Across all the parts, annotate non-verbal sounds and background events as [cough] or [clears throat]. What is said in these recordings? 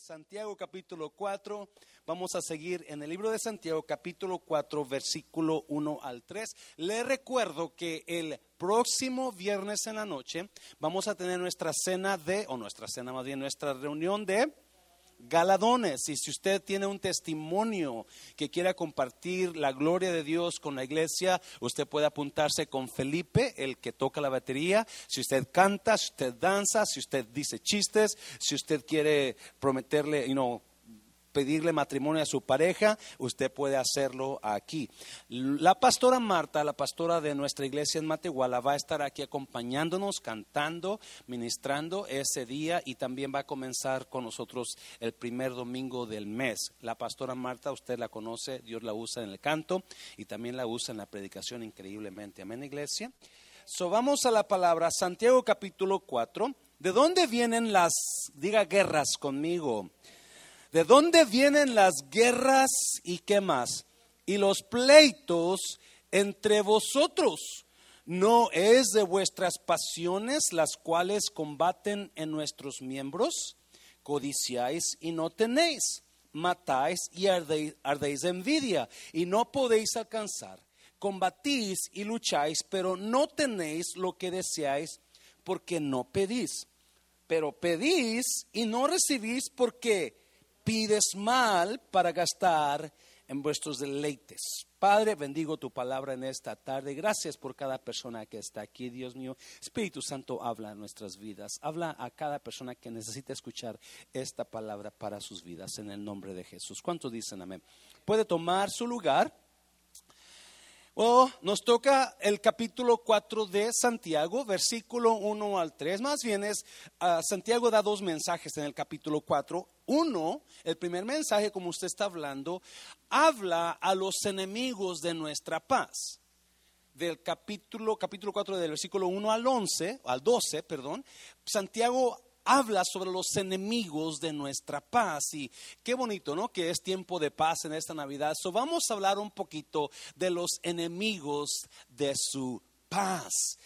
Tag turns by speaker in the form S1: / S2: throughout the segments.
S1: Santiago capítulo 4. Vamos a seguir en el libro de Santiago capítulo 4 versículo 1 al 3. Le recuerdo que el próximo viernes en la noche vamos a tener nuestra cena de, o nuestra cena más bien, nuestra reunión de Galadones. Y si usted tiene un testimonio que quiera compartir la gloria de Dios con la iglesia, usted puede apuntarse con Felipe, el que toca la batería. Si usted canta, si usted danza, si usted dice chistes, si usted quiere prometerle, you know, pedirle matrimonio a su pareja, usted puede hacerlo aquí. La pastora Marta, la pastora de nuestra iglesia en Matehuala, va a estar aquí acompañándonos, cantando, ministrando ese día y también va a comenzar con nosotros el primer domingo del mes. La pastora Marta, usted la conoce, Dios la usa en el canto y también la usa en la predicación increíblemente. Amén, iglesia. So, vamos a la palabra Santiago capítulo 4. ¿De dónde vienen las, diga, guerras conmigo? ¿De dónde vienen las guerras y qué más? Y los pleitos entre vosotros. ¿No es de vuestras pasiones las cuales combaten en nuestros miembros? Codiciáis y no tenéis. Matáis y ardéis, envidia y no podéis alcanzar. Combatís y lucháis, pero no tenéis lo que deseáis porque no pedís. Pero pedís y no recibís porque pides mal para gastar en vuestros deleites. Padre, bendigo tu palabra en esta tarde. Gracias por cada persona que está aquí, Dios mío. Espíritu Santo, habla en nuestras vidas. Habla a cada persona que necesita escuchar esta palabra para sus vidas en el nombre de Jesús. ¿Cuántos dicen amén? Puede tomar su lugar. Oh, nos toca el capítulo 4 de Santiago, versículo 1 al 3. Más bien es, uh, Santiago da dos mensajes en el capítulo 4. Uno, el primer mensaje, como usted está hablando, habla a los enemigos de nuestra paz. Del capítulo, capítulo 4, del versículo 1 al 11, al 12, perdón, Santiago habla sobre los enemigos de nuestra paz. Y qué bonito, ¿no? Que es tiempo de paz en esta Navidad. So vamos a hablar un poquito de los enemigos de su paz.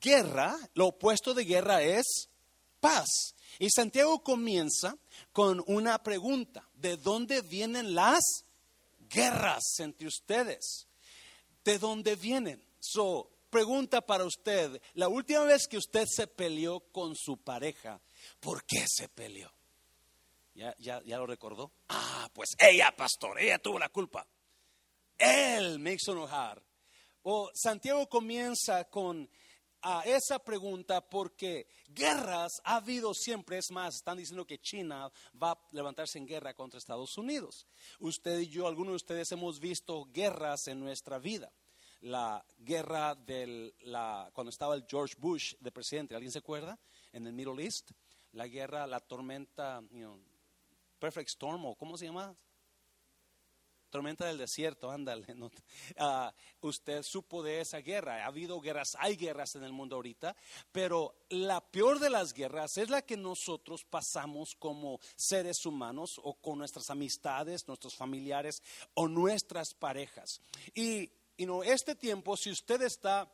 S1: Guerra, lo opuesto de guerra es paz. Y Santiago comienza con una pregunta. ¿De dónde vienen las guerras entre ustedes? ¿De dónde vienen? So, pregunta para usted. La última vez que usted se peleó con su pareja, ¿Por qué se peleó? ¿Ya, ya, ya lo recordó? Ah, pues ella, pastor, ella tuvo la culpa. Él me hizo enojar. O Santiago comienza con a esa pregunta porque guerras ha habido siempre, es más, están diciendo que China va a levantarse en guerra contra Estados Unidos. Usted y yo, algunos de ustedes hemos visto guerras en nuestra vida. La guerra del, la, cuando estaba el George Bush de presidente, ¿alguien se acuerda? En el Middle East la guerra, la tormenta, Perfect Storm, o ¿cómo se llama? Tormenta del desierto, ándale. [laughs] Ah, usted supo de esa guerra. Ha habido guerras, hay guerras en el mundo ahorita, pero la peor de las guerras es la que nosotros pasamos como seres humanos o con nuestras amistades, nuestros familiares o nuestras parejas. Y este tiempo, si usted está,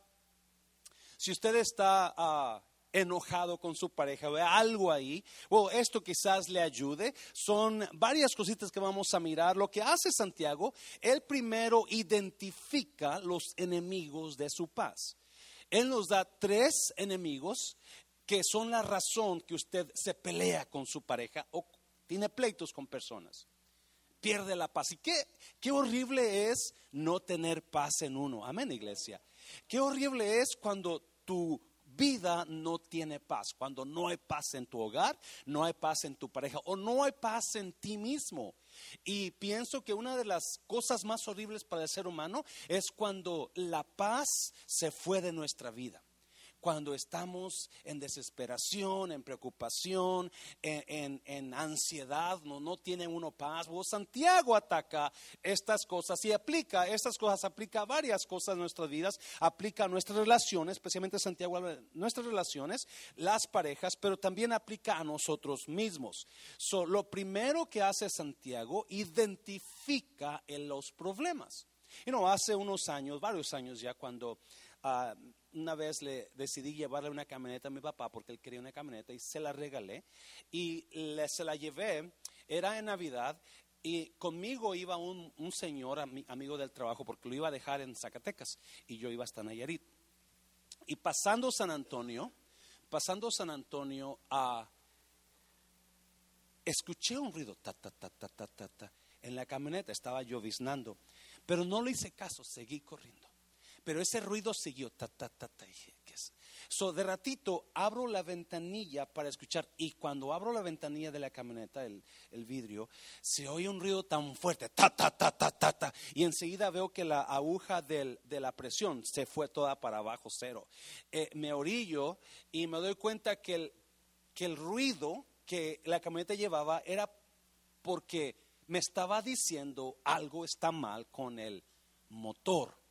S1: si usted está ah, enojado con su pareja, ve algo ahí, o esto quizás le ayude. Son varias cositas que vamos a mirar. Lo que hace Santiago, él primero identifica los enemigos de su paz. Él nos da tres enemigos que son la razón que usted se pelea con su pareja o tiene pleitos con personas. Pierde la paz. Y qué, qué horrible es no tener paz en uno. Amén, iglesia. Qué horrible es cuando tu vida no tiene paz. Cuando no hay paz en tu hogar, no hay paz en tu pareja o no hay paz en ti mismo. Y pienso que una de las cosas más horribles para el ser humano es cuando la paz se fue de nuestra vida cuando estamos en desesperación, en preocupación, en, ansiedad, no, no tiene uno paz. Santiago ataca estas cosas y aplica, estas cosas aplica varias cosas en nuestras vidas, aplica nuestras relaciones, especialmente Santiago nuestras relaciones, las parejas, pero también aplica a nosotros mismos. lo primero que hace Santiago, identifica en los problemas. Y no, hace unos años, varios años ya, cuando uh, una vez le decidí llevarle una camioneta a mi papá porque él quería una camioneta y se la regalé y se la llevé era en Navidad y conmigo iba un, un señor, amigo del trabajo, porque lo iba a dejar en Zacatecas y yo iba hasta Nayarit. Y pasando San Antonio, pasando San Antonio, a escuché un ruido, ta, ta, ta, ta, ta, ta, ta. En la camioneta estaba lloviznando, pero no le hice caso, seguí corriendo. Pero ese ruido siguió, ta, ta, ta, ta. So, de ratito abro la ventanilla para escuchar y cuando abro la ventanilla de la camioneta, el, vidrio, se oye un ruido tan fuerte, ta, ta, ta, ta, ta, ta, y enseguida veo que la aguja del, de la presión se fue toda para abajo, cero. Eh, me orillo y me doy cuenta que que el ruido que la camioneta llevaba era porque me estaba diciendo algo está mal con el motor.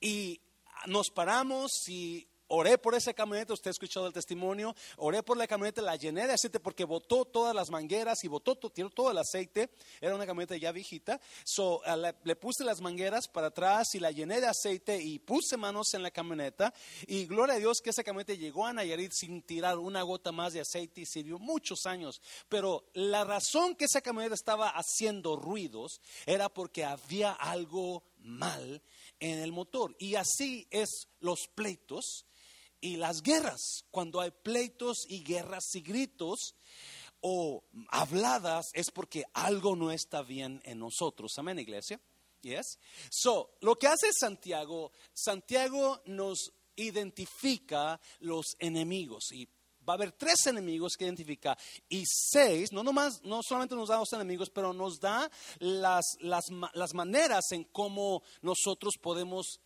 S1: Y nos paramos y oré por esa camioneta, usted ha escuchado el testimonio, oré por la camioneta, la llené de aceite porque botó todas las mangueras y botó tiró todo el aceite, era una camioneta ya viejita, so, le, puse las mangueras para atrás y la llené de aceite y puse manos en la camioneta y gloria a Dios que esa camioneta llegó a Nayarit sin tirar una gota más de aceite y sirvió muchos años, pero la razón que esa camioneta estaba haciendo ruidos era porque había algo mal en el motor. Y así es los pleitos y las guerras. Cuando hay pleitos y guerras y gritos o habladas es porque algo no está bien en nosotros. Amén, iglesia. Yes. So, lo que hace Santiago, Santiago nos identifica los enemigos y va a haber tres enemigos que identifica y seis, no nomás, no solamente nos da los enemigos, pero nos da las, las, las maneras en cómo nosotros podemos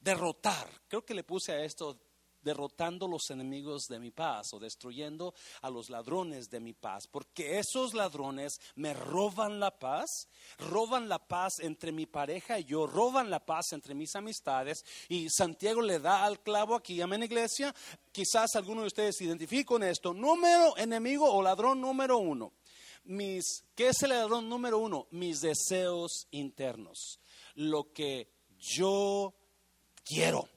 S1: derrotar. Creo que le puse a esto derrotando los enemigos de mi paz o destruyendo a los ladrones de mi paz, porque esos ladrones me roban la paz, roban la paz entre mi pareja y yo, roban la paz entre mis amistades. Y Santiago le da al clavo aquí, amén iglesia, quizás alguno de ustedes se identifique con esto, número enemigo o ladrón número uno. Mis, ¿Qué es el ladrón número uno? Mis deseos internos, lo que yo quiero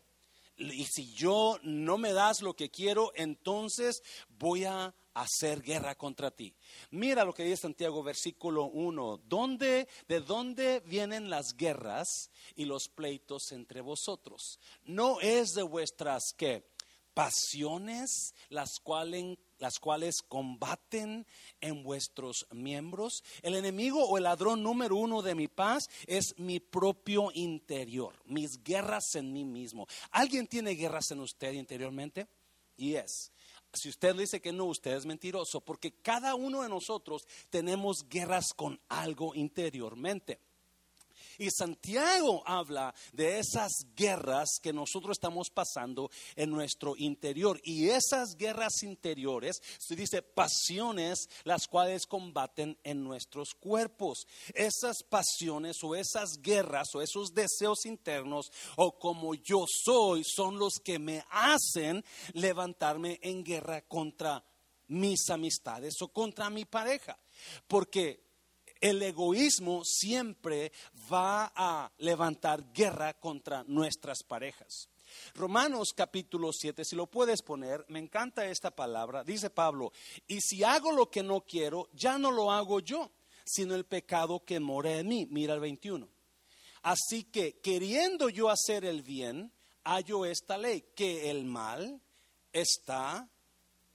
S1: y si yo no me das lo que quiero, entonces voy a hacer guerra contra ti. Mira lo que dice Santiago versículo 1. ¿Dónde, ¿De dónde vienen las guerras y los pleitos entre vosotros? No es de vuestras que pasiones las cuales las cuales combaten en vuestros miembros. El enemigo o el ladrón número uno de mi paz es mi propio interior, mis guerras en mí mismo. ¿Alguien tiene guerras en usted interiormente? Y es. Si usted dice que no, usted es mentiroso, porque cada uno de nosotros tenemos guerras con algo interiormente. Y Santiago habla de esas guerras que nosotros estamos pasando en nuestro interior. Y esas guerras interiores, se dice pasiones, las cuales combaten en nuestros cuerpos. Esas pasiones o esas guerras o esos deseos internos o como yo soy son los que me hacen levantarme en guerra contra mis amistades o contra mi pareja. Porque el egoísmo siempre va a levantar guerra contra nuestras parejas. Romanos capítulo 7, si lo puedes poner, me encanta esta palabra, dice Pablo, y si hago lo que no quiero, ya no lo hago yo, sino el pecado que mora en mí. Mira el 21. Así que queriendo yo hacer el bien, hallo esta ley, que el mal está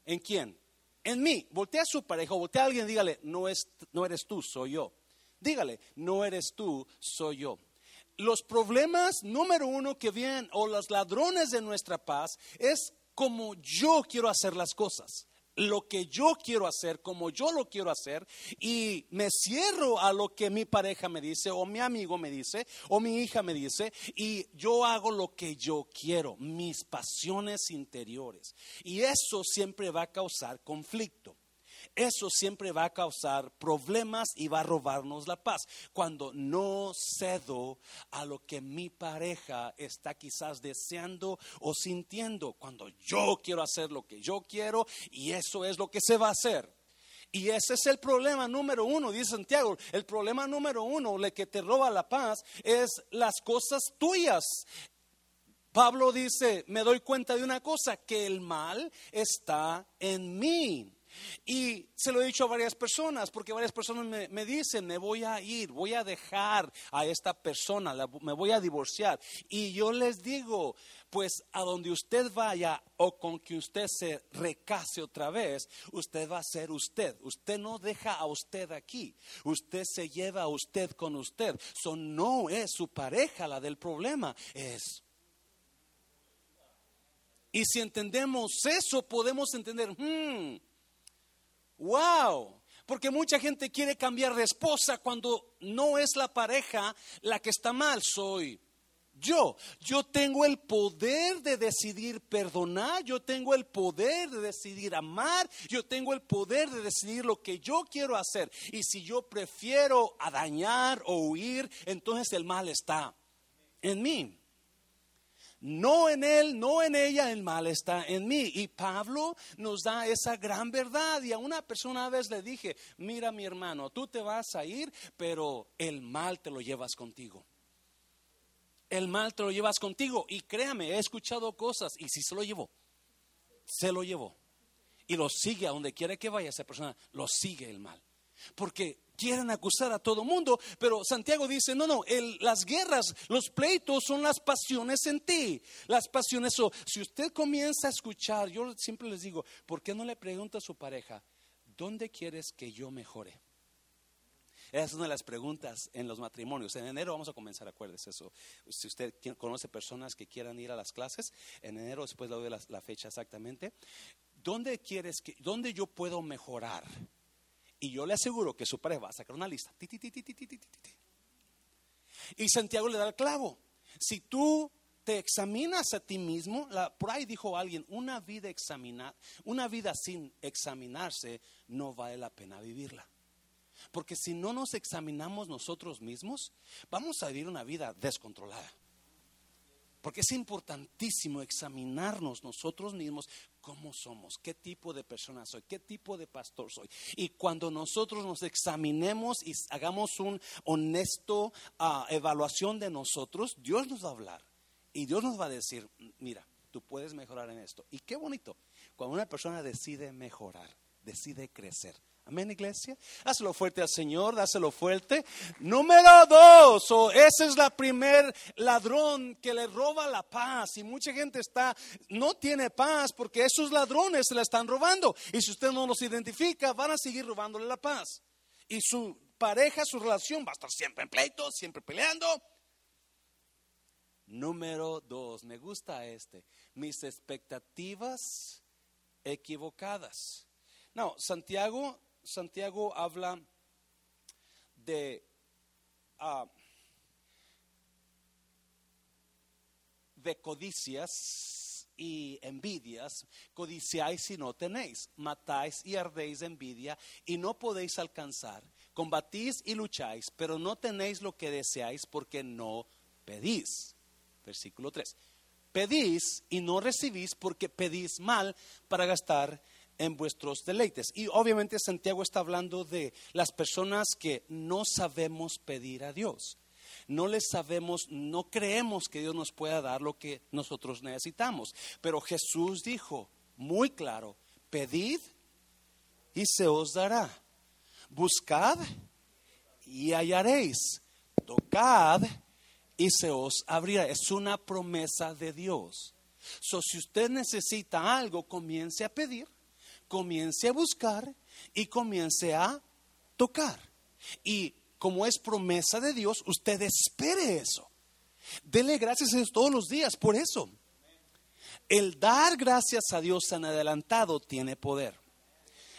S1: en quién? En mí. Voltea a su pareja, voltea a alguien dígale, no, es, no eres tú, soy yo. Dígale, no eres tú, soy yo. Los problemas número uno que vienen, o los ladrones de nuestra paz, es como yo quiero hacer las cosas lo que yo quiero hacer, como yo lo quiero hacer, y me cierro a lo que mi pareja me dice, o mi amigo me dice, o mi hija me dice, y yo hago lo que yo quiero, mis pasiones interiores. Y eso siempre va a causar conflicto eso siempre va a causar problemas y va a robarnos la paz. Cuando no cedo a lo que mi pareja está quizás deseando o sintiendo, cuando yo quiero hacer lo que yo quiero y eso es lo que se va a hacer. Y ese es el problema número uno, dice Santiago. El problema número uno, el que te roba la paz, es las cosas tuyas. Pablo dice, me doy cuenta de una cosa, que el mal está en mí. Y se lo he dicho a varias personas, porque varias personas me, dicen, me voy a ir, voy a dejar a esta persona, me voy a divorciar. Y yo les digo, pues a donde usted vaya o con que usted se recase otra vez, usted va a ser usted. Usted no deja a usted aquí, usted se lleva a usted con usted. So no es su pareja la del problema, es y si entendemos eso, podemos entender, hmm, wow, porque mucha gente quiere cambiar de esposa cuando no es la pareja la que está mal, soy yo. Yo tengo el poder de decidir perdonar, yo tengo el poder de decidir amar, yo tengo el poder de decidir lo que yo quiero hacer. Y si yo prefiero dañar o huir, entonces el mal está en mí. No en él, no en ella, el mal está en mí. Y Pablo nos da esa gran verdad. Y a una persona a veces le dije, mira mi hermano, tú te vas a ir, pero el mal te lo llevas contigo. El mal te lo llevas contigo. Y créame, he escuchado cosas y si se lo llevó, se lo llevó. Y lo sigue a donde quiera que vaya esa persona, lo sigue el mal. Porque quieren acusar a todo mundo, pero Santiago dice, no, no, las guerras, los pleitos son las pasiones en ti. Las pasiones, son, si usted comienza a escuchar, yo siempre les digo, ¿por qué no le pregunta a su pareja, ¿dónde quieres que yo mejore? Esa es una de las preguntas en los matrimonios. En enero vamos a comenzar, acuérdese eso. Si usted conoce personas que quieran ir a las clases, en enero después le doy la, la fecha exactamente. ¿Dónde quieres que, dónde yo puedo mejorar? Y yo le aseguro que su pareja va a sacar una lista. Y Santiago le da el clavo. Si tú te examinas a ti mismo, por ahí dijo alguien, una vida examinar, una vida sin examinarse no vale la pena vivirla. Porque si no nos examinamos nosotros mismos, vamos a vivir una vida descontrolada. Porque es importantísimo examinarnos nosotros mismos cómo somos, qué tipo de persona soy, qué tipo de pastor soy. Y cuando nosotros nos examinemos y hagamos un honesto ah, evaluación de nosotros, Dios nos va a hablar y Dios nos va a decir, mira, tú puedes mejorar en esto. Y qué bonito cuando una persona decide mejorar, decide crecer. Amén, iglesia. Dáselo fuerte al Señor, dáselo fuerte. Número dos, o ese es la primer ladrón que le roba la paz. Y mucha gente está, no tiene paz porque esos ladrones se la están robando. Y si usted no los identifica, van a seguir robándole la paz. Y su pareja, su relación va a estar siempre en pleito, siempre peleando. Número dos, me gusta este, mis expectativas equivocadas. No, Santiago Santiago habla de, ah, de codicias y envidias. Codiciáis y no tenéis, matáis y ardéis envidia y no podéis alcanzar. Combatís y lucháis, pero no tenéis lo que deseáis porque no pedís. Versículo 3. Pedís y no recibís porque pedís mal para gastar en vuestros deleites. Y obviamente Santiago está hablando de las personas que no sabemos pedir a Dios. No les sabemos, no creemos que Dios nos pueda dar lo que nosotros necesitamos. Pero Jesús dijo muy claro, pedid y se os dará. Buscad y hallaréis. Tocad y se os abrirá. Es una promesa de Dios. So, si usted necesita algo, comience a pedir comience a buscar y comience a tocar. Y como es promesa de Dios, usted espere eso. Dele gracias a Dios todos los días por eso. El dar gracias a Dios en adelantado tiene poder.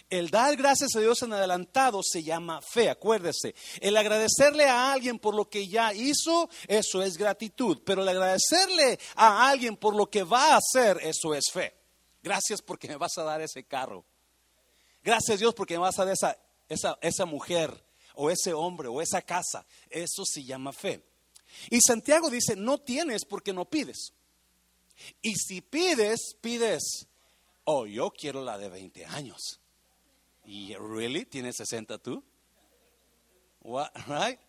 S1: El dar gracias a Dios en adelantado se llama fe, acuérdese. El agradecerle a alguien por lo que ya hizo, eso es gratitud. Pero el agradecerle a alguien por lo que va a hacer, eso es fe. Gracias porque me vas a dar ese carro. Gracias Dios porque me vas a dar esa, esa, esa mujer o ese hombre o esa casa. Eso se llama fe. Y Santiago dice, no tienes porque no pides. Y si pides, pides, oh, yo quiero la de 20 años. ¿Y really? ¿Tienes 60 tú? What, right?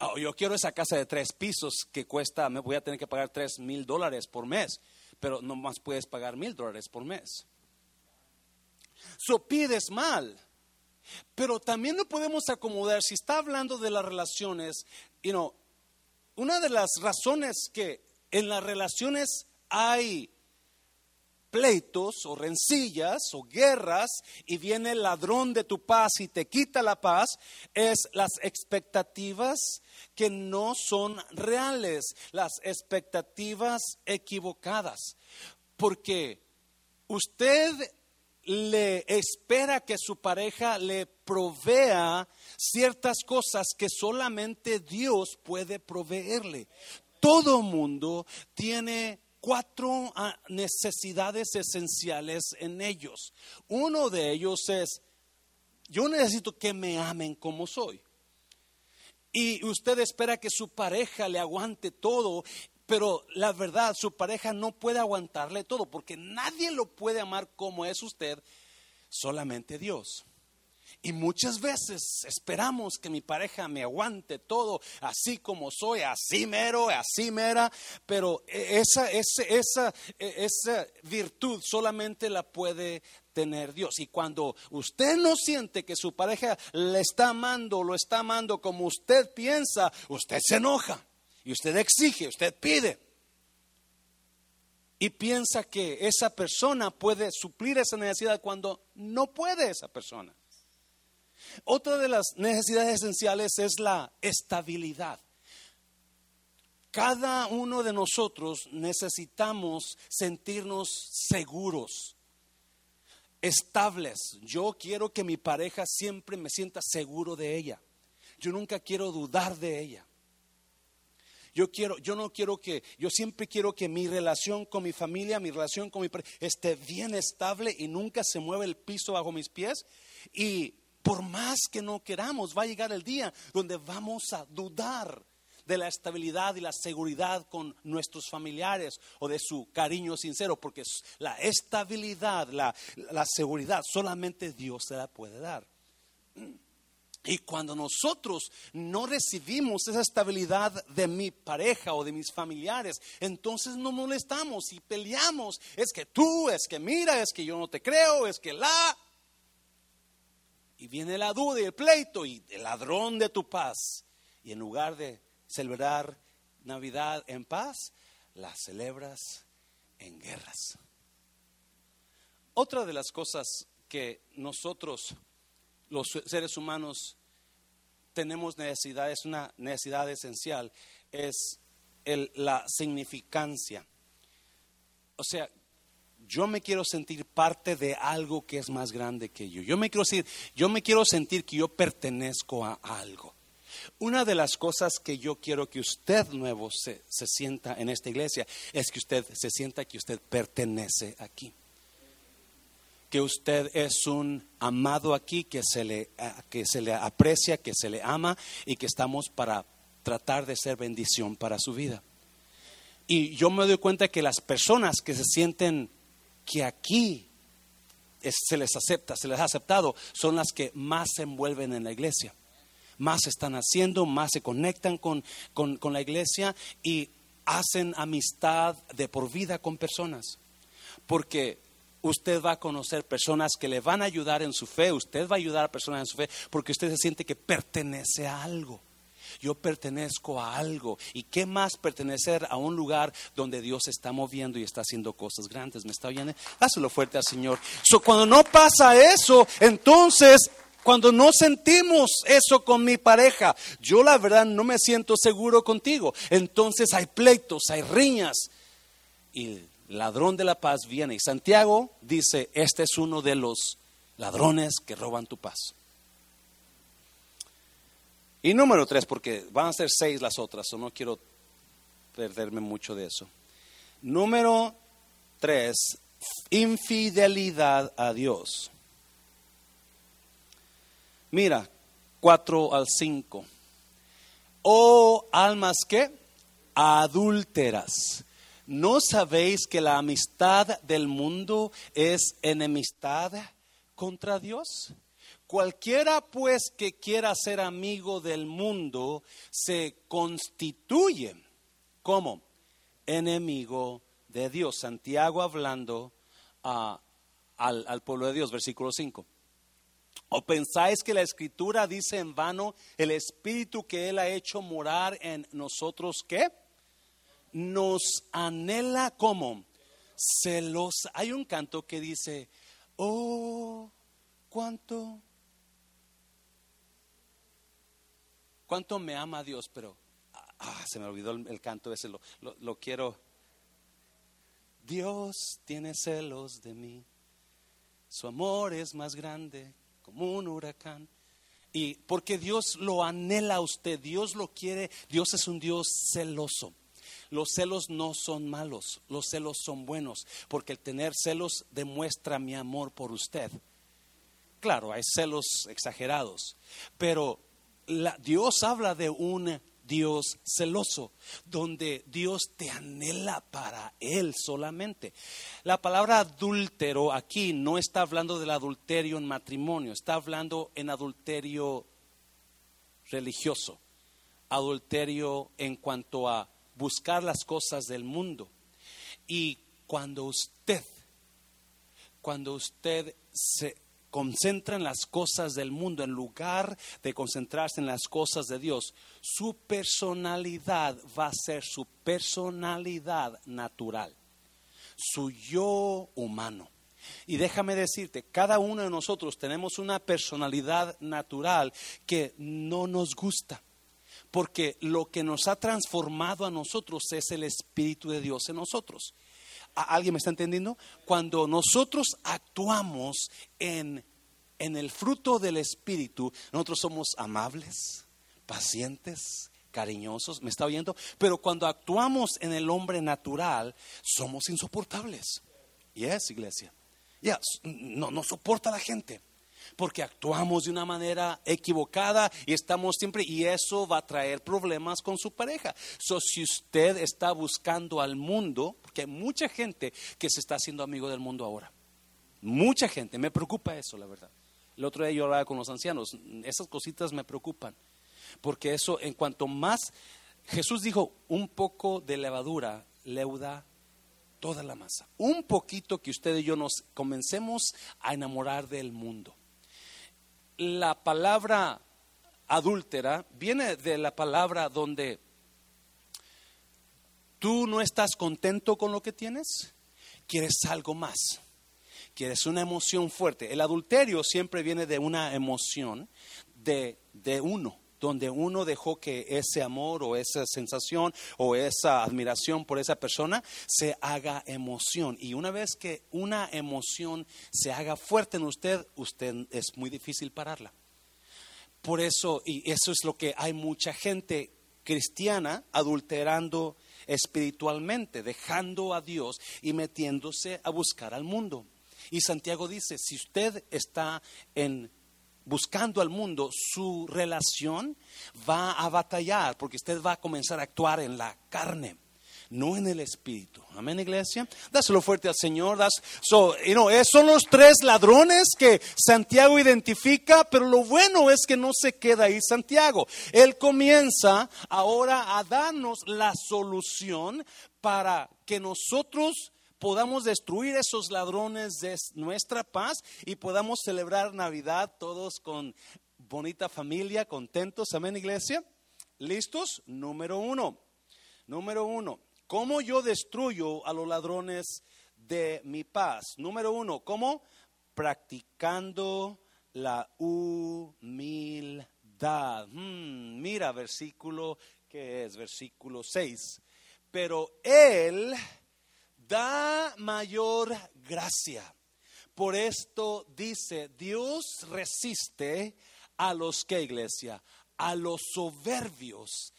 S1: Oh, yo quiero esa casa de tres pisos que cuesta, me voy a tener que pagar tres mil dólares por mes pero no más puedes pagar mil dólares por mes. So pides mal. Pero también no podemos acomodar, si está hablando de las relaciones, you know, una de las razones que en las relaciones hay pleitos o rencillas o guerras y viene el ladrón de tu paz y te quita la paz es las expectativas que no son reales, las expectativas equivocadas. Porque usted le espera que su pareja le provea ciertas cosas que solamente Dios puede proveerle. Todo mundo tiene cuatro ah, necesidades esenciales en ellos. Uno de ellos es, yo necesito que me amen como soy. Y usted espera que su pareja le aguante todo pero la verdad, su pareja no puede aguantarle todo porque nadie lo puede amar como es usted, solamente Dios. Y muchas veces esperamos que mi pareja me aguante todo así como soy, así mero, así mera, pero esa, esa, esa, esa virtud solamente la puede tener Dios. Y cuando usted no siente que su pareja le está amando, lo está amando como usted piensa, usted se enoja. Y usted exige, usted pide. Y piensa que esa persona puede suplir esa necesidad cuando no puede esa persona. Otra de las necesidades esenciales es la estabilidad. Cada uno de nosotros necesitamos sentirnos seguros, estables. Yo quiero que mi pareja siempre me sienta seguro de ella. Yo nunca quiero dudar de ella. Yo quiero, yo no quiero que, yo siempre quiero que mi relación con mi familia, mi relación con mi esté bien estable y nunca se mueva el piso bajo mis pies. Y por más que no queramos, va a llegar el día donde vamos a dudar de la estabilidad y la seguridad con nuestros familiares o de su cariño sincero, porque la estabilidad, la, la seguridad, solamente Dios se la puede dar. Y cuando nosotros no recibimos esa estabilidad de mi pareja o de mis familiares, entonces nos molestamos y peleamos. Es que tú, es que mira, es que yo no te creo, es que la... Y viene la duda y el pleito y el ladrón de tu paz. Y en lugar de celebrar Navidad en paz, la celebras en guerras. Otra de las cosas que nosotros los seres humanos tenemos necesidades, una necesidad esencial, es la significancia. O sea, yo me quiero sentir parte de algo que es más grande que yo. Yo me quiero sentir, yo me quiero sentir que yo pertenezco a algo. Una de las cosas que yo quiero que usted nuevo se sienta en esta iglesia es que usted se sienta que usted pertenece aquí que usted es un amado aquí, que se le, que se le aprecia, que se le ama y que estamos para tratar de ser bendición para su vida. Y yo me doy cuenta que las personas que se sienten que aquí se les acepta, se les ha aceptado, son las que más se envuelven en la iglesia, más están haciendo, más se conectan con, con la iglesia y hacen amistad de por vida con personas. Porque usted va a conocer personas que le van a ayudar en su fe, usted va a ayudar a personas en su fe porque usted se siente que pertenece a algo. Yo pertenezco a algo. ¿Y qué más pertenecer a un lugar donde Dios está moviendo y está haciendo cosas grandes? ¿Me está oyendo? Hazlo fuerte al Señor. cuando no pasa eso, entonces cuando no sentimos eso con mi pareja, yo la verdad no me siento seguro contigo. Entonces hay pleitos, hay riñas. Y ladrón de la paz viene. Y Santiago dice, este es uno de los ladrones que roban tu paz. Y número tres, porque van a ser seis las otras, o no quiero perderme mucho de eso. Número tres, infidelidad a Dios. Mira, cuatro al cinco. Oh almas que adúlteras ¿No sabéis que la amistad del mundo es enemistad contra Dios? Cualquiera pues que quiera ser amigo del mundo se constituye como enemigo de Dios. Santiago hablando al pueblo de Dios, versículo 5. ¿O pensáis que la escritura dice en vano el espíritu que Él ha hecho morar en nosotros qué? Nos anhela como celosa. Hay un canto que dice, oh, cuánto, cuánto me ama Dios, pero ah, se me olvidó el, canto ese, lo, lo quiero. Dios tiene celos de mí, su amor es más grande como un huracán. Y porque Dios lo anhela a usted, Dios lo quiere, Dios es un Dios celoso. Los celos no son malos, los celos son buenos, porque el tener celos demuestra mi amor por usted. Claro, hay celos exagerados, pero Dios habla de un Dios celoso, donde Dios te anhela para Él solamente. La palabra adúltero aquí no está hablando del adulterio en matrimonio, está hablando en adulterio religioso, adulterio en cuanto a buscar las cosas del mundo. Y cuando usted, cuando usted se concentra en las cosas del mundo en lugar de concentrarse en las cosas de Dios, su personalidad va a ser su personalidad natural, su yo humano. Y déjame decirte, cada uno de nosotros tenemos una personalidad natural que no nos gusta, porque lo que nos ha transformado a nosotros es el Espíritu de Dios en nosotros. ¿Alguien me está entendiendo? Cuando nosotros actuamos en, en el fruto del Espíritu, nosotros somos amables, pacientes, cariñosos, ¿me está oyendo? Pero cuando actuamos en el hombre natural, somos insoportables. ¿Y es, iglesia? Ya, no, no soporta a la gente porque actuamos de una manera equivocada y estamos siempre, y eso va a traer problemas con su pareja. So, si usted está buscando al mundo, porque hay mucha gente que se está haciendo amigo del mundo ahora, mucha gente, me preocupa eso, la verdad. El otro día yo hablaba con los ancianos, esas cositas me preocupan, porque eso, en cuanto más, Jesús dijo, un poco de levadura leuda toda la masa. Un poquito que usted y yo nos comencemos a enamorar del mundo la palabra adúltera viene de la palabra donde tú no estás contento con lo que tienes, quieres algo más, quieres una emoción fuerte. El adulterio siempre viene de una emoción de, de uno donde uno dejó que ese amor o esa sensación o esa admiración por esa persona se haga emoción. Y una vez que una emoción se haga fuerte en usted, usted es muy difícil pararla. Por eso, y eso es lo que hay mucha gente cristiana adulterando espiritualmente, dejando a Dios y metiéndose a buscar al mundo. Y Santiago dice, si usted está en buscando al mundo, su relación va a batallar porque usted va a comenzar a actuar en la carne. No en el espíritu. Amén, iglesia. Dáselo fuerte al Señor. Das, so, son los tres ladrones que Santiago identifica, pero lo bueno es que no se queda ahí Santiago. Él comienza ahora a darnos la solución para que nosotros podamos destruir esos ladrones de nuestra paz y podamos celebrar Navidad todos con bonita familia, contentos. Amén, iglesia. ¿Listos? Número uno. Número uno. ¿Cómo yo destruyo a los ladrones de mi paz? Número uno. ¿Cómo? Practicando la humildad. Hmm, mira, versículo que es versículo 6. Pero él da mayor gracia. Por esto dice, Dios resiste a los que iglesia, a los soberbios,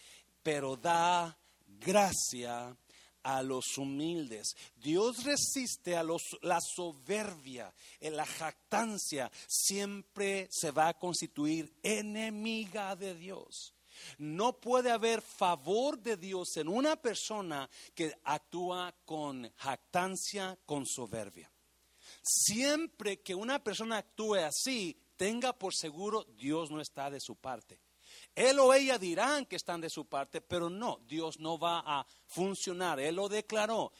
S1: pero da gracia a los humildes. Dios resiste a los, la soberbia, la jactancia, siempre se va a constituir enemiga de Dios. No puede haber favor de Dios en una persona que actúa con jactancia, con soberbia. Siempre que una persona actúe así, tenga por seguro Dios no está de su parte. Él o ella dirán que están de su parte, pero no, Dios no va a funcionar. Él lo declaró.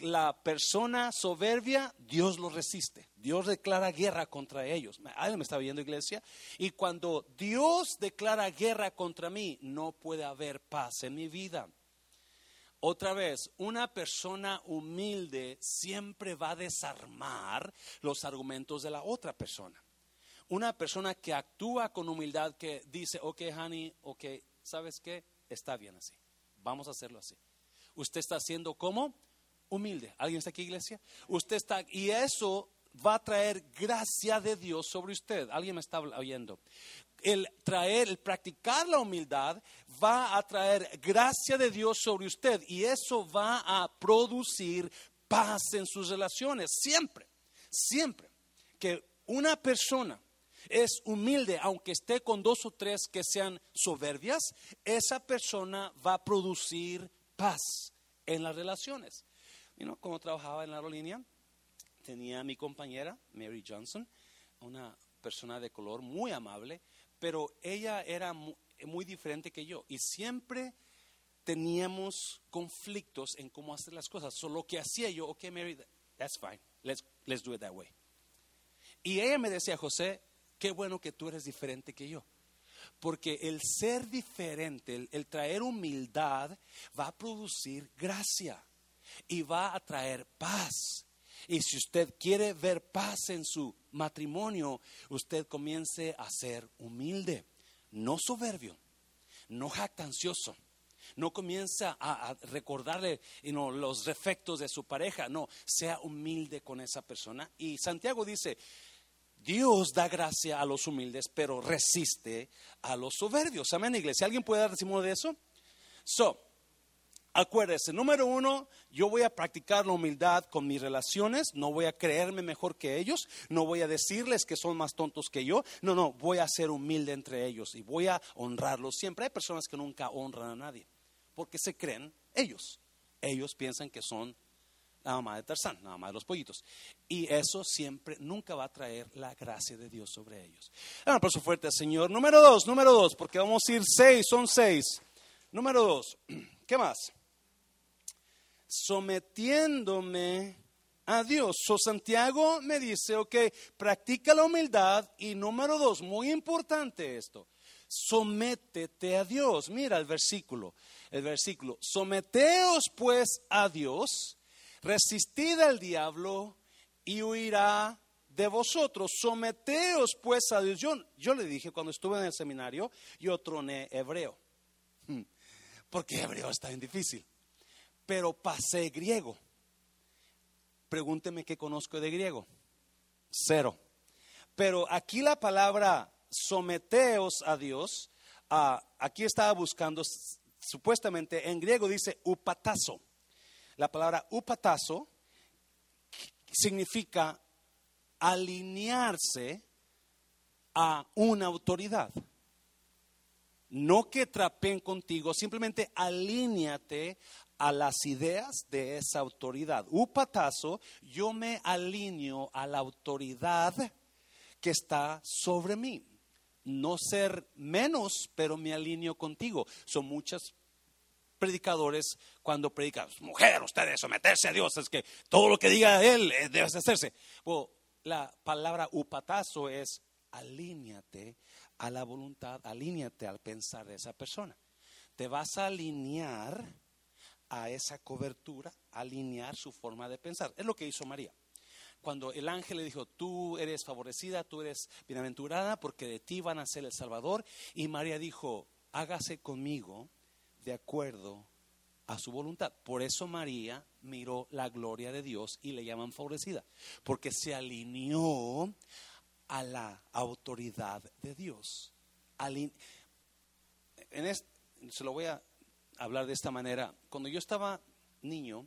S1: La persona soberbia, Dios lo resiste. Dios declara guerra contra ellos. ¿Alguien me está viendo, iglesia? Y cuando Dios declara guerra contra mí, no puede haber paz en mi vida. Otra vez, una persona humilde siempre va a desarmar los argumentos de la otra persona. Una persona que actúa con humildad, que dice, ok, honey, ok, ¿sabes qué? Está bien así. Vamos a hacerlo así. Usted está haciendo como humilde. ¿Alguien está aquí, iglesia? Usted está, y eso va a traer gracia de Dios sobre usted. ¿Alguien me está oyendo? El traer, el practicar la humildad va a traer gracia de Dios sobre usted y eso va a producir paz en sus relaciones. Siempre, siempre que una persona es humilde, aunque esté con dos o tres que sean soberbias, esa persona va a producir paz en las relaciones. You como trabajaba en la aerolínea, tenía a mi compañera, Mary Johnson, una persona de color muy amable, pero ella era muy, diferente que yo y siempre teníamos conflictos en cómo hacer las cosas. Solo que hacía yo, ok, Mary, that's fine, let's, let's do it that way. Y ella me decía, José, qué bueno que tú eres diferente que yo. Porque el ser diferente, el, traer humildad, va a producir gracia y va a traer paz. Y si usted quiere ver paz en su matrimonio, usted comience a ser humilde, no soberbio, no jactancioso. No comienza a, recordarle los defectos de su pareja, no, sea humilde con esa persona. Y Santiago dice, Dios da gracia a los humildes, pero resiste a los soberbios. Amén, iglesia. ¿Alguien puede dar testimonio de eso? So, acuérdese, número uno, yo voy a practicar la humildad con mis relaciones, no voy a creerme mejor que ellos, no voy a decirles que son más tontos que yo, no, no, voy a ser humilde entre ellos y voy a honrarlos. Siempre hay personas que nunca honran a nadie, porque se creen ellos. Ellos piensan que son la mamá de Tarzán, la mamá de los pollitos. Y eso siempre, nunca va a traer la gracia de Dios sobre ellos. Un su fuerte, Señor. Número dos, número dos, porque vamos a ir seis, son seis. Número dos, [clears throat] ¿qué más? Sometiéndome a Dios. So Santiago me dice, ok, practica la humildad. Y número dos, muy importante esto, sométete a Dios. Mira el versículo, el versículo, someteos pues a Dios Resistid al diablo y huirá de vosotros. Someteos pues a Dios. Yo, le dije cuando estuve en el seminario, yo troné hebreo. Hmm. Porque hebreo está bien difícil. Pero pasé griego. Pregúnteme qué conozco de griego. Cero. Pero aquí la palabra someteos a Dios, ah, aquí estaba buscando, supuestamente en griego dice upatazo. La palabra upatazo significa alinearse a una autoridad. No que trapen contigo, simplemente alíñate a las ideas de esa autoridad. Upatazo, yo me alineo a la autoridad que está sobre mí. No ser menos, pero me alineo contigo. Son muchas predicadores cuando predican, mujer, ustedes someterse a Dios, es que todo lo que diga Él eh, debe hacerse. la palabra upatazo es alíñate a la voluntad, alíñate al pensar de esa persona. Te vas a alinear a esa cobertura, alinear su forma de pensar. Es lo que hizo María. Cuando el ángel le dijo, tú eres favorecida, tú eres bienaventurada, porque de ti van a ser el Salvador. Y María dijo, hágase conmigo de acuerdo a su voluntad. Por eso María miró la gloria de Dios y le llaman favorecida, porque se alineó a la autoridad de Dios. En se lo voy a hablar de esta manera. Cuando yo estaba niño,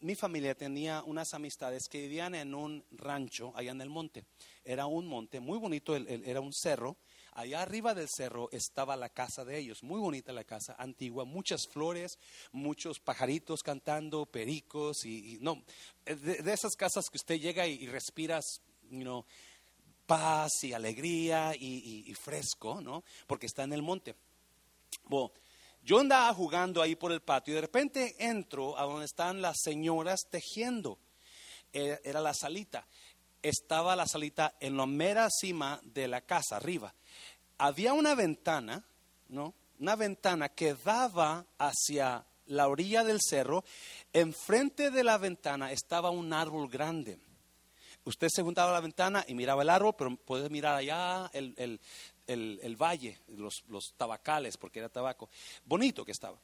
S1: mi familia tenía unas amistades que vivían en un rancho allá en el monte. Era un monte muy bonito, era un cerro Allá arriba del cerro estaba la casa de ellos, muy bonita la casa, antigua, muchas flores, muchos pajaritos cantando, pericos y, no, de, esas casas que usted llega y, respiras, you paz y alegría y, fresco, ¿no? Porque está en el monte. Bueno, yo andaba jugando ahí por el patio y de repente entro a donde están las señoras tejiendo. Eh, era la salita. Estaba la salita en la mera cima de la casa, arriba. Había una ventana, ¿no? Una ventana que daba hacia la orilla del cerro. Enfrente de la ventana estaba un árbol grande. Usted se juntaba a la ventana y miraba el árbol, pero puede mirar allá el, valle, los, los tabacales, porque era tabaco. Bonito que estaba.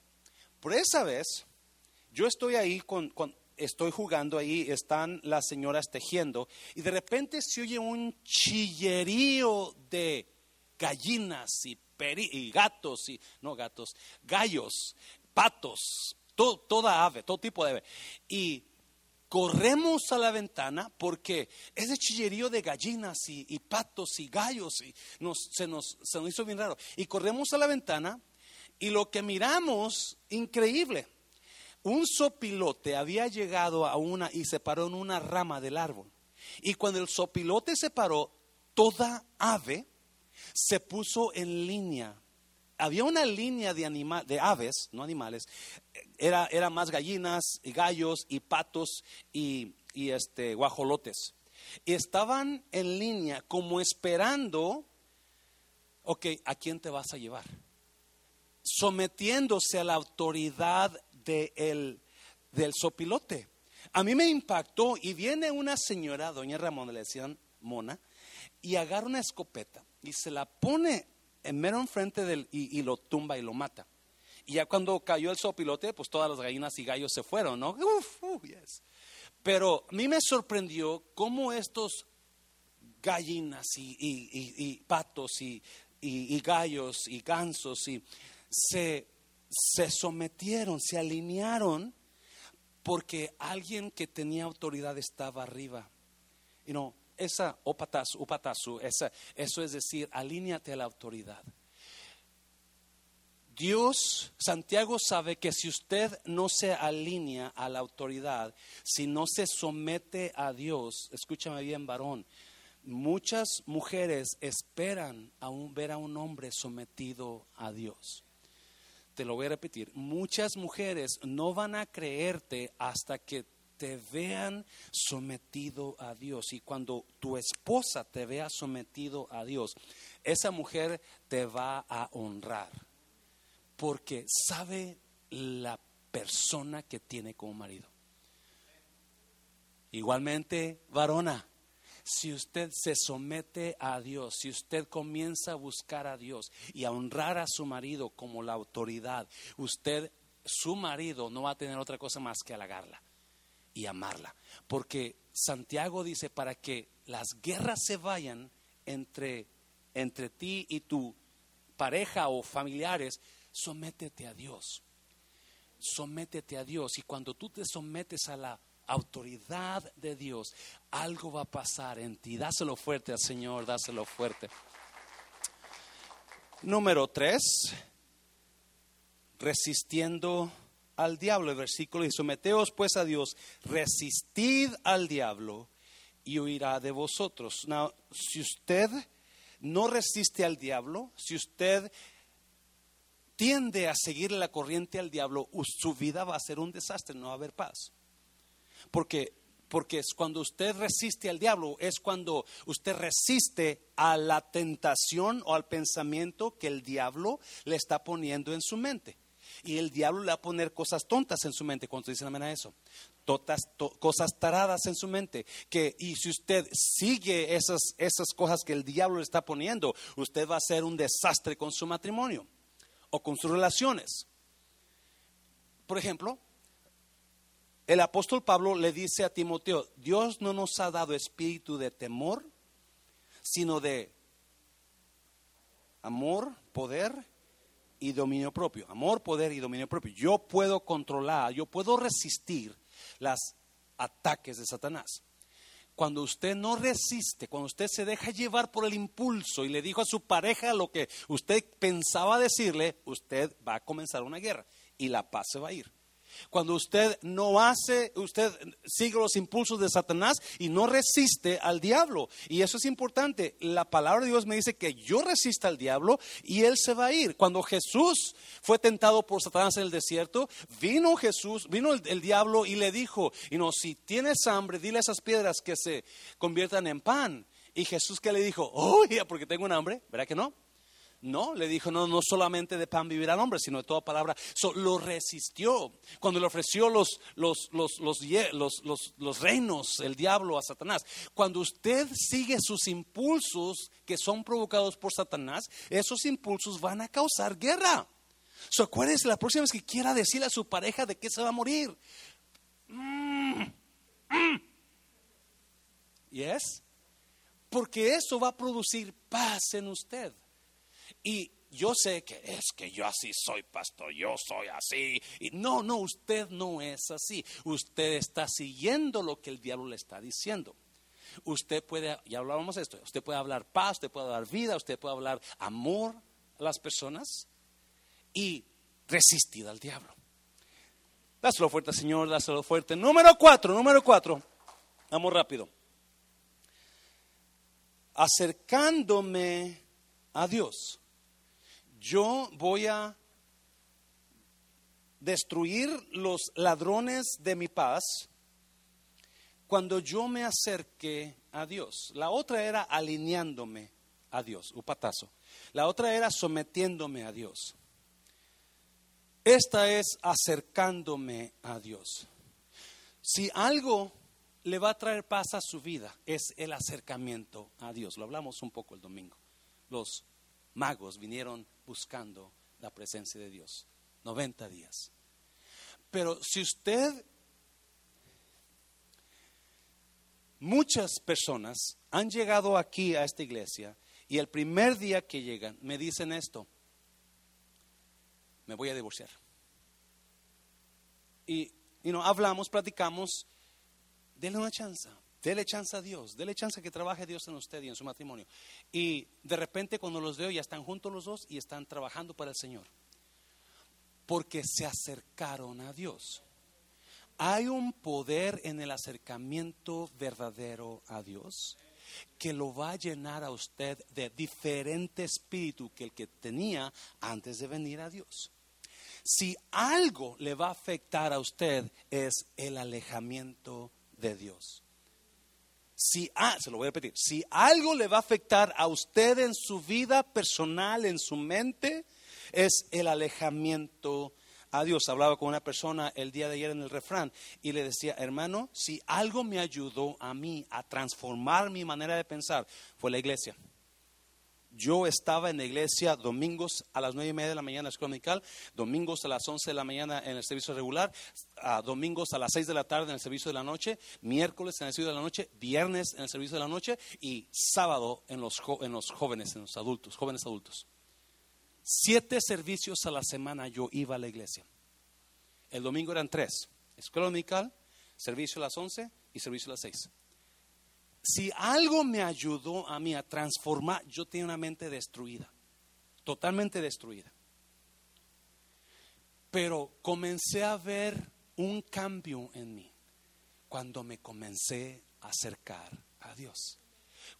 S1: Por esa vez, yo estoy ahí con, estoy jugando ahí, están las señoras tejiendo y de repente se oye un chillerío de gallinas y, y gatos y no gatos, gallos, patos, toda ave, todo tipo de ave. Y corremos a la ventana porque ese chillerío de gallinas y, patos y gallos y se, nos, se nos hizo bien raro. Y corremos a la ventana y lo que miramos, increíble, un sopilote había llegado a una y se paró en una rama del árbol. Y cuando el sopilote se paró, toda ave se puso en línea. Había una línea de, de aves, no animales, era, era, más gallinas y gallos y patos y, y este, guajolotes. Y estaban en línea como esperando, ok, ¿a quién te vas a llevar? Sometiéndose a la autoridad el, del sopilote. A mí me impactó y viene una señora, doña Ramón, le decían Mona, y agarra una escopeta y se la pone en mero enfrente del y, lo tumba y lo mata. Y ya cuando cayó el sopilote, pues todas las gallinas y gallos se fueron, ¿no? Pero a mí me sorprendió cómo estos gallinas y, y patos y, gallos y gansos y se se sometieron, se alinearon porque alguien que tenía autoridad estaba arriba. Y no, esa opatasu, upatasu, esa, eso es decir, alíñate a la autoridad. Dios, Santiago sabe que si usted no se alinea a la autoridad, si no se somete a Dios, escúchame bien, varón, muchas mujeres esperan a ver a un hombre sometido a Dios te lo voy a repetir, muchas mujeres no van a creerte hasta que te vean sometido a Dios. Y cuando tu esposa te vea sometido a Dios, esa mujer te va a honrar. Porque sabe la persona que tiene como marido. Igualmente, varona, si usted se somete a Dios, si usted comienza a buscar a Dios y a honrar a su marido como la autoridad, usted, su marido, no va a tener otra cosa más que halagarla y amarla. Porque Santiago dice, para que las guerras se vayan entre, entre ti y tu pareja o familiares, sométete a Dios. Sométete a Dios. Y cuando tú te sometes a la autoridad de Dios, algo va a pasar en ti. Dáselo fuerte al Señor, dáselo fuerte. Número tres, resistiendo al diablo. El versículo dice, someteos pues a Dios, resistid al diablo y huirá de vosotros. si usted no resiste al diablo, si usted tiende a seguir la corriente al diablo, su vida va a ser un desastre, no va a haber paz. Porque, porque es cuando usted resiste al diablo, es cuando usted resiste a la tentación o al pensamiento que el diablo le está poniendo en su mente. Y el diablo le va a poner cosas tontas en su mente. cuando dicen amén a eso? Cosas taradas en su mente. Que, y si usted sigue esas, esas cosas que el diablo le está poniendo, usted va a ser un desastre con su matrimonio o con sus relaciones. Por ejemplo, el apóstol Pablo le dice a Timoteo, Dios no nos ha dado espíritu de temor, sino de amor, poder y dominio propio. Amor, poder y dominio propio. Yo puedo controlar, yo puedo resistir los ataques de Satanás. Cuando usted no resiste, cuando usted se deja llevar por el impulso y le dijo a su pareja lo que usted pensaba decirle, usted va a comenzar una guerra y la paz se va a ir. Cuando usted no hace, usted sigue los impulsos de Satanás y no resiste al diablo. Y eso es importante. La palabra de Dios me dice que yo resista al diablo y él se va a ir. Cuando Jesús fue tentado por Satanás en el desierto, vino Jesús, vino el, diablo y le dijo, y no, si tienes hambre, dile esas piedras que se conviertan en pan. Y Jesús que le dijo, oh, porque tengo un hambre, ¿verdad que no? No, le dijo, no, no solamente de pan vivirá el hombre, sino de toda palabra. lo resistió. Cuando le ofreció los, los, los, los, reinos, el diablo a Satanás. Cuando usted sigue sus impulsos que son provocados por Satanás, esos impulsos van a causar guerra. So, acuérdese la próxima vez que quiera decirle a su pareja de qué se va a morir. Mm, mm. ¿Yes? Porque eso va a producir paz en usted. Y yo sé que es que yo así soy, pastor, yo soy así. Y no, no, usted no es así. Usted está siguiendo lo que el diablo le está diciendo. Usted puede, ya hablábamos de esto, usted puede hablar paz, usted puede hablar vida, usted puede hablar amor a las personas y resistir al diablo. Dáselo fuerte, Señor, dáselo fuerte. Número cuatro, número cuatro. Vamos rápido. Acercándome a Dios yo voy a destruir los ladrones de mi paz cuando yo me acerque a Dios. La otra era alineándome a Dios, upatazo. La otra era sometiéndome a Dios. Esta es acercándome a Dios. Si algo le va a traer paz a su vida, es el acercamiento a Dios. Lo hablamos un poco el domingo. Los magos vinieron buscando la presencia de Dios. 90 días. Pero si usted, muchas personas han llegado aquí a esta iglesia y el primer día que llegan me dicen esto, me voy a divorciar. Y, y no, hablamos, platicamos, denle una chance. Dele chance a Dios, dele chance que trabaje Dios en usted y en su matrimonio. Y de repente cuando los veo ya están juntos los dos y están trabajando para el Señor. Porque se acercaron a Dios. Hay un poder en el acercamiento verdadero a Dios que lo va a llenar a usted de diferente espíritu que el que tenía antes de venir a Dios. Si algo le va a afectar a usted es el alejamiento de Dios. Si, ah, se lo voy a repetir, si algo le va a afectar a usted en su vida personal, en su mente, es el alejamiento a Dios. Hablaba con una persona el día de ayer en el refrán y le decía, hermano, si algo me ayudó a mí a transformar mi manera de pensar, fue la iglesia. Yo estaba en la iglesia domingos a las nueve y media de la mañana en la escuela medical, domingos a las once de la mañana en el servicio regular, domingos a las seis de la tarde en el servicio de la noche, miércoles en el servicio de la noche, viernes en el servicio de la noche y sábado en los, en los jóvenes, en los adultos, jóvenes adultos. Siete servicios a la semana yo iba a la iglesia. El domingo eran tres, escuela medical, servicio a las once y servicio a las seis si algo me ayudó a mí a transformar, yo tenía una mente destruida, totalmente destruida. Pero comencé a ver un cambio en mí cuando me comencé a acercar a Dios.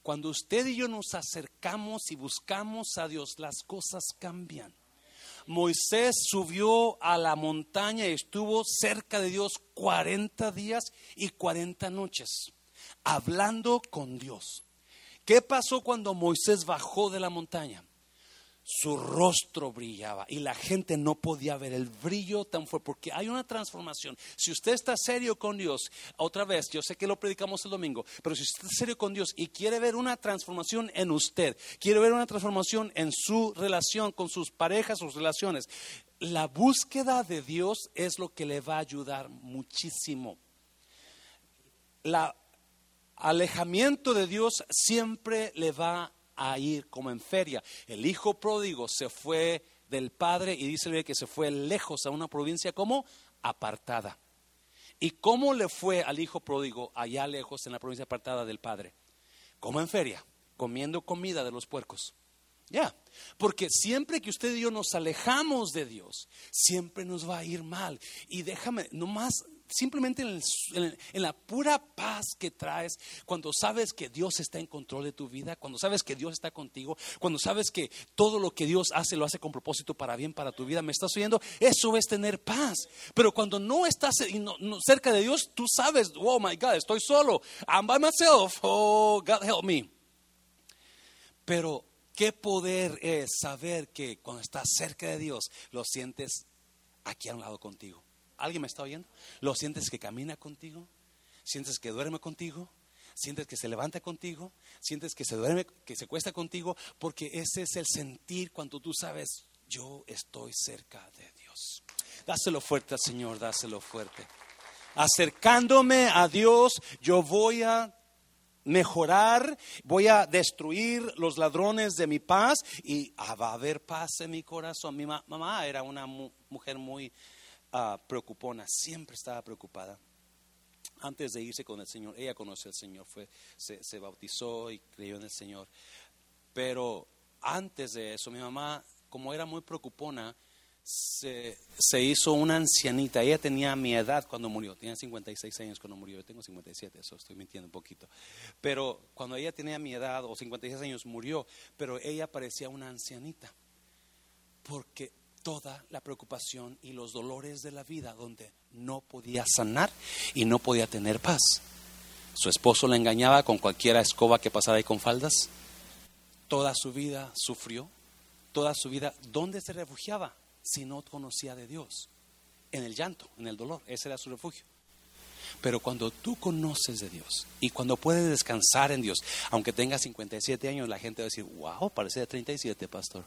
S1: Cuando usted y yo nos acercamos y buscamos a Dios, las cosas cambian. Moisés subió a la montaña y estuvo cerca de Dios 40 días y 40 noches hablando con Dios. ¿Qué pasó cuando Moisés bajó de la montaña? Su rostro brillaba y la gente no podía ver el brillo tan fuerte porque hay una transformación. Si usted está serio con Dios, otra vez, yo sé que lo predicamos el domingo, pero si usted está serio con Dios y quiere ver una transformación en usted, quiere ver una transformación en su relación con sus parejas, sus relaciones, la búsqueda de Dios es lo que le va a ayudar muchísimo. La alejamiento de Dios siempre le va a ir como en feria. El hijo pródigo se fue del padre y dice que se fue lejos a una provincia como apartada. ¿Y cómo le fue al hijo pródigo allá lejos en la provincia apartada del padre? Como en feria, comiendo comida de los puercos. Ya, Porque siempre que usted y yo nos alejamos de Dios, siempre nos va a ir mal. Y déjame, nomás simplemente en, la pura paz que traes, cuando sabes que Dios está en control de tu vida, cuando sabes que Dios está contigo, cuando sabes que todo lo que Dios hace lo hace con propósito para bien para tu vida, ¿me estás oyendo? Eso es tener paz. Pero cuando no estás cerca de Dios, tú sabes, oh my God, estoy solo, I'm by myself, oh God help me. Pero qué poder es saber que cuando estás cerca de Dios, lo sientes aquí a un lado contigo. ¿Alguien me está oyendo? ¿Lo sientes que camina contigo? ¿Sientes que duerme contigo? ¿Sientes que se levanta contigo? ¿Sientes que se duerme, que se cuesta contigo? Porque ese es el sentir cuando tú sabes, yo estoy cerca de Dios. Dáselo fuerte al Señor, dáselo fuerte. Acercándome a Dios, yo voy a mejorar, voy a destruir los ladrones de mi paz y ah, va a haber paz en mi corazón. Mi mamá era una mujer muy uh, preocupona, siempre estaba preocupada. Antes de irse con el Señor, ella conoció al Señor, fue, se, se bautizó y creyó en el Señor. Pero antes de eso, mi mamá, como era muy preocupona, se, se, hizo una ancianita. Ella tenía mi edad cuando murió. Tenía 56 años cuando murió. Yo tengo 57, eso estoy mintiendo un poquito. Pero cuando ella tenía mi edad o 56 años murió, pero ella parecía una ancianita. Porque toda la preocupación y los dolores de la vida donde no podía sanar y no podía tener paz. Su esposo la engañaba con cualquiera escoba que pasara ahí con faldas. Toda su vida sufrió. Toda su vida, ¿dónde se refugiaba si no conocía de Dios? En el llanto, en el dolor. Ese era su refugio. Pero cuando tú conoces de Dios y cuando puedes descansar en Dios, aunque tengas 57 años, la gente va a decir, wow, parece de 37, pastor.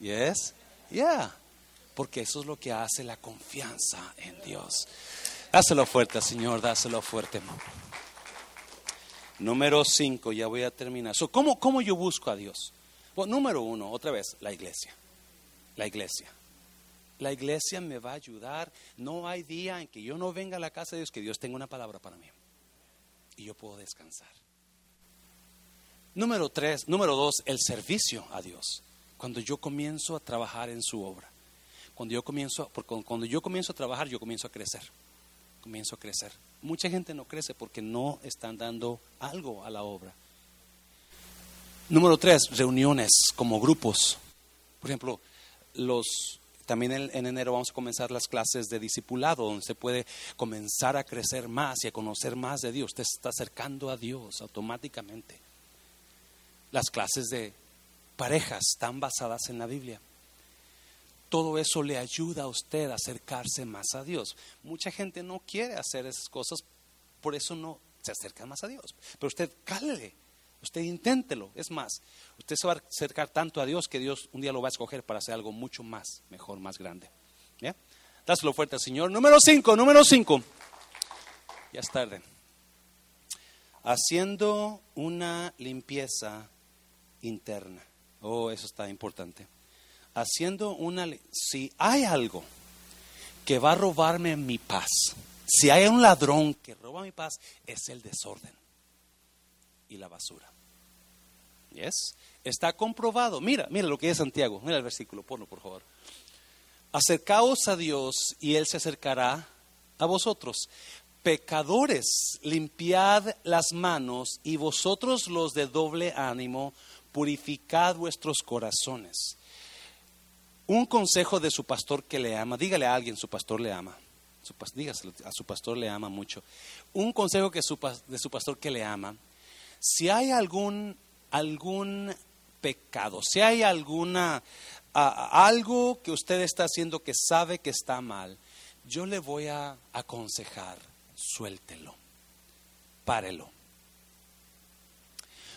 S1: Yes, yeah porque eso es lo que hace la confianza en Dios. Dáselo fuerte, Señor, dáselo fuerte. Número cinco, ya voy a terminar. ¿cómo, ¿Cómo yo busco a Dios? Número uno, otra vez, la iglesia. La iglesia. La iglesia me va a ayudar. No hay día en que yo no venga a la casa de Dios que Dios tenga una palabra para mí. Y yo puedo descansar. Número tres, número dos, el servicio a Dios. Cuando yo comienzo a trabajar en su obra. Cuando yo comienzo, cuando yo comienzo a trabajar, yo comienzo a crecer. Comienzo a crecer. Mucha gente no crece porque no están dando algo a la obra. Número tres, reuniones como grupos. Por ejemplo, los también en, en, enero vamos a comenzar las clases de discipulado, donde se puede comenzar a crecer más y a conocer más de Dios. Usted está acercando a Dios automáticamente. Las clases de parejas están basadas en la Biblia todo eso le ayuda a usted a acercarse más a Dios. Mucha gente no quiere hacer esas cosas, por eso no se acerca más a Dios. Pero usted cálele, usted inténtelo. Es más, usted se va a acercar tanto a Dios que Dios un día lo va a escoger para hacer algo mucho más, mejor, más grande. ¿Ya? Dáselo fuerte al Señor. Número 5, número 5. Ya es tarde. Haciendo una limpieza interna. Oh, eso está importante haciendo una... Si hay algo que va a robarme mi paz, si hay un ladrón que roba mi paz, es el desorden y la basura. ¿Yes? Está comprobado. Mira, mira lo que dice Santiago. Mira el versículo, ponlo por favor. Acercaos a Dios y Él se acercará a vosotros. Pecadores, limpiad las manos y vosotros los de doble ánimo, purificad vuestros corazones un consejo de su pastor que le ama, dígale a alguien, su pastor le ama, su, dígaselo, a su pastor le ama mucho. Un consejo que de su pastor que le ama, si hay algún, algún pecado, si hay alguna, algo que usted está haciendo que sabe que está mal, yo le voy a aconsejar, suéltelo, párelo.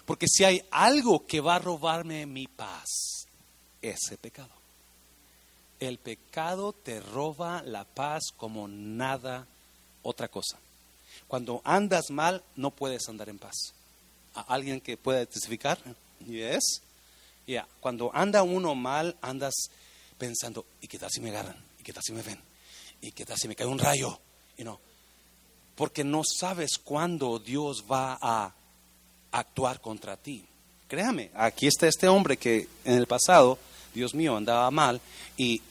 S1: Porque si hay algo que va a robarme mi paz, ese pecado. El pecado te roba la paz como nada otra cosa. Cuando andas mal, no puedes andar en paz. ¿Alguien que pueda testificar? Yes. Yeah. Cuando anda uno mal, andas pensando, ¿y qué tal si me agarran? ¿Y qué tal si me ven? ¿Y qué tal si me cae un rayo? Y no. Porque no sabes cuándo Dios va a actuar contra ti. Créame, aquí está este hombre que en el pasado Dios mío, andaba mal. Y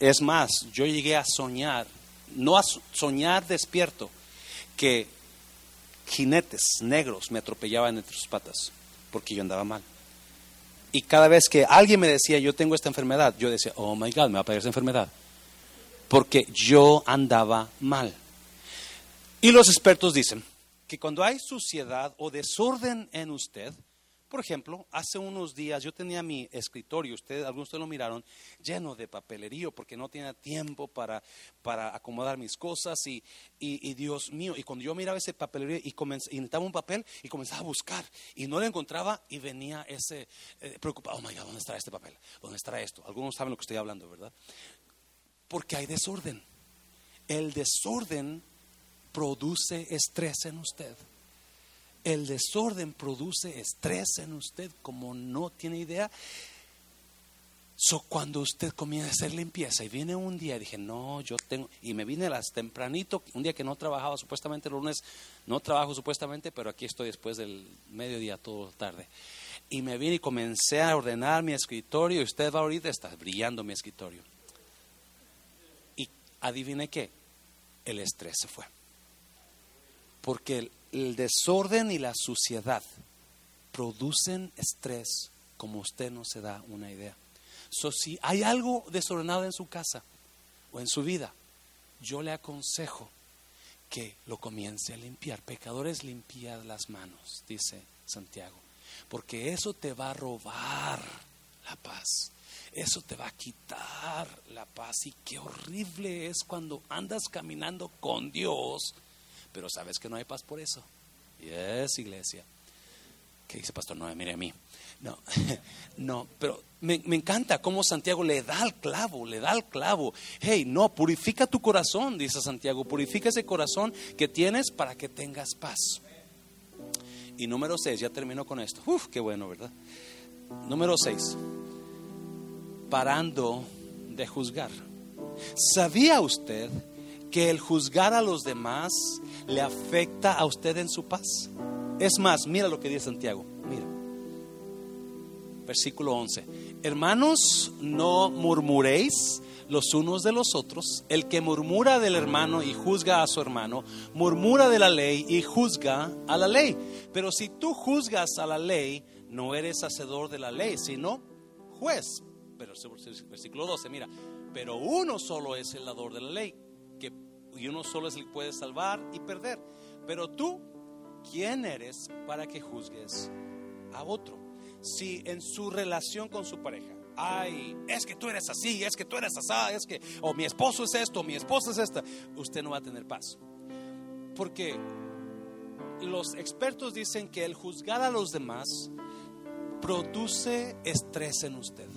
S1: es más, yo llegué a soñar, no a soñar despierto, que jinetes negros me atropellaban entre sus patas, porque yo andaba mal. Y cada vez que alguien me decía, yo tengo esta enfermedad, yo decía, oh my God, me va a pegar esa enfermedad. Porque yo andaba mal. Y los expertos dicen que cuando hay suciedad o desorden en usted, por ejemplo, hace unos días yo tenía mi escritorio, ustedes, algunos de ustedes lo miraron, lleno de papelerío porque no tenía tiempo para, para acomodar mis cosas y, y, Dios mío, y cuando yo miraba ese papelerío y, necesitaba un papel y comenzaba a buscar y no lo encontraba y venía ese eh, preocupado, oh my God, ¿dónde estará este papel? ¿Dónde estará esto? Algunos saben lo que estoy hablando, ¿verdad? Porque hay desorden. El desorden produce estrés en usted. El desorden produce estrés en usted como no tiene idea. So, cuando usted comienza a hacer limpieza y viene un día, dije, no, yo tengo, y me vine las tempranito, un día que no trabajaba, supuestamente el lunes no trabajo supuestamente, pero aquí estoy después del mediodía, todo tarde. Y me vine y comencé a ordenar mi escritorio, y usted va ahorita, está brillando mi escritorio. Y adivine qué, el estrés se fue. Porque el, desorden y la suciedad producen estrés como usted no se da una idea. So, si hay algo desordenado en su casa o en su vida, yo le aconsejo que lo comience a limpiar. Pecadores, limpiad las manos, dice Santiago, porque eso te va a robar la paz. Eso te va a quitar la paz. Y qué horrible es cuando andas caminando con Dios pero sabes que no hay paz por eso. Y es iglesia. ¿Qué dice pastor? No, mire a mí. No, [laughs] no, pero me, me, encanta cómo Santiago le da el clavo, le da el clavo. Hey, no, purifica tu corazón, dice Santiago, purifica ese corazón que tienes para que tengas paz. Y número seis, ya termino con esto. Uf, qué bueno, ¿verdad? Número seis, parando de juzgar. ¿Sabía usted que el juzgar a los demás le afecta a usted en su paz. Es más, mira lo que dice Santiago. Mira. Versículo 11. Hermanos, no murmuréis los unos de los otros. El que murmura del hermano y juzga a su hermano, murmura de la ley y juzga a la ley. Pero si tú juzgas a la ley, no eres hacedor de la ley, sino juez. Pero versículo 12, mira, pero uno solo es el dador de la ley, y uno solo es el que puede salvar y perder. Pero tú, ¿quién eres para que juzgues a otro? Si en su relación con su pareja, ay, es que tú eres así, es que tú eres así, es que, o mi esposo es esto, mi esposa es esta, usted no va a tener paz. Porque los expertos dicen que el juzgar a los demás produce estrés en usted.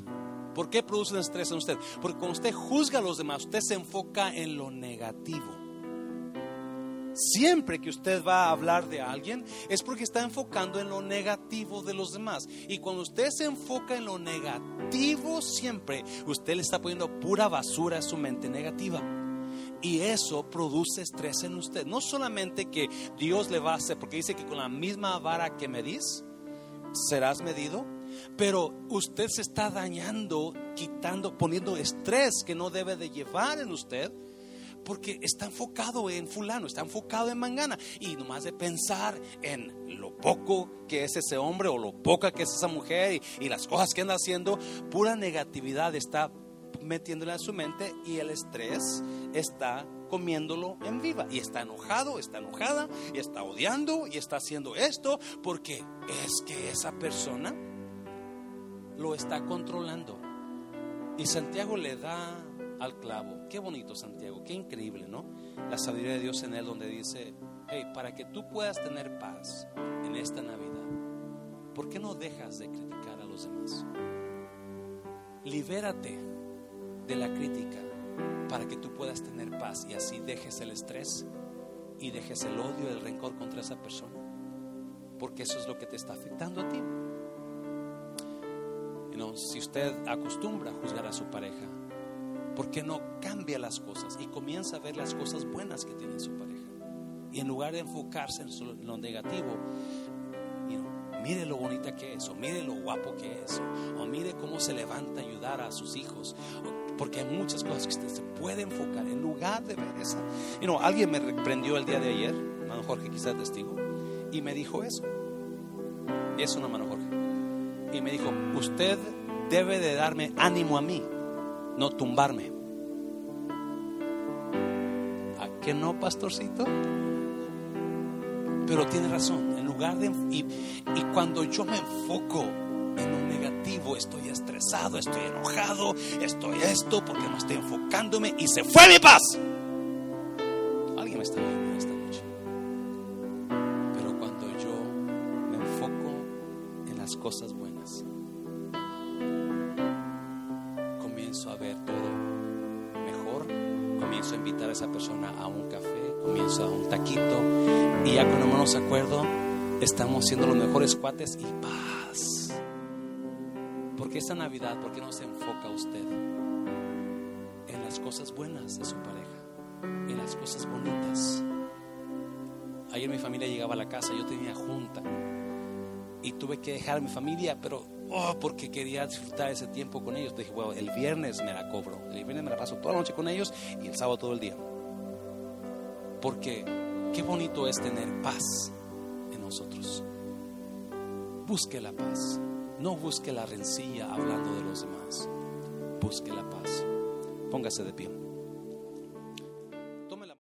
S1: ¿Por qué produce estrés en usted? Porque cuando usted juzga a los demás, usted se enfoca en lo negativo. Siempre que usted va a hablar de alguien es porque está enfocando en lo negativo de los demás. Y cuando usted se enfoca en lo negativo siempre, usted le está poniendo pura basura a su mente negativa. Y eso produce estrés en usted. No solamente que Dios le va a hacer, porque dice que con la misma vara que medís, serás medido pero usted se está dañando, quitando, poniendo estrés que no debe de llevar en usted. Porque está enfocado en fulano, está enfocado en mangana. Y nomás de pensar en lo poco que es ese hombre o lo poca que es esa mujer y, las cosas que anda haciendo, pura negatividad está metiéndole a su mente y el estrés está comiéndolo en viva. Y está enojado, está enojada, y está odiando, y está haciendo esto, porque es que esa persona lo está controlando. Y Santiago le da al clavo. Qué bonito Santiago, qué increíble, ¿no? La sabiduría de Dios en él donde dice, hey, para que tú puedas tener paz en esta Navidad, ¿por qué no dejas de criticar a los demás? Libérate de la crítica para que tú puedas tener paz y así dejes el estrés y dejes el odio, el rencor contra esa persona. Porque eso es lo que te está afectando a ti si usted acostumbra a juzgar a su pareja, ¿por qué no cambia las cosas y comienza a ver las cosas buenas que tiene su pareja? Y en lugar de enfocarse en lo negativo, mire lo bonita que es, o mire lo guapo que es, o mire cómo se levanta a ayudar a sus hijos. Porque hay muchas cosas que usted se puede enfocar en lugar de ver esa. Y no, alguien me reprendió el día de ayer, hermano Jorge, quizás testigo, y me dijo eso. Eso no, hermano Jorge. Y me dijo, usted debe de darme ánimo a mí, no tumbarme. ¿A qué no, pastorcito? Pero tiene razón, en lugar de... Y, y cuando yo me enfoco en un negativo, estoy estresado, estoy enojado, estoy esto porque no estoy enfocándome y se fue mi paz. Alguien me está viendo cosas buenas, comienzo a ver todo mejor, comienzo a invitar a esa persona a un café, comienzo a un taquito y ya cuando menos acuerdo, estamos siendo los mejores cuates y paz. Porque esta Navidad, ¿por qué no se enfoca usted en las cosas buenas de su pareja? En las cosas bonitas. Ayer mi familia llegaba a la casa, yo tenía junta y tuve que dejar a mi familia, pero oh, porque quería disfrutar ese tiempo con ellos. Dije, bueno, el viernes me la cobro. El viernes me la paso toda la noche con ellos y el sábado todo el día. Porque qué bonito es tener paz en nosotros. Busque la paz. No busque la rencilla hablando de los demás. Busque la paz. Póngase de pie.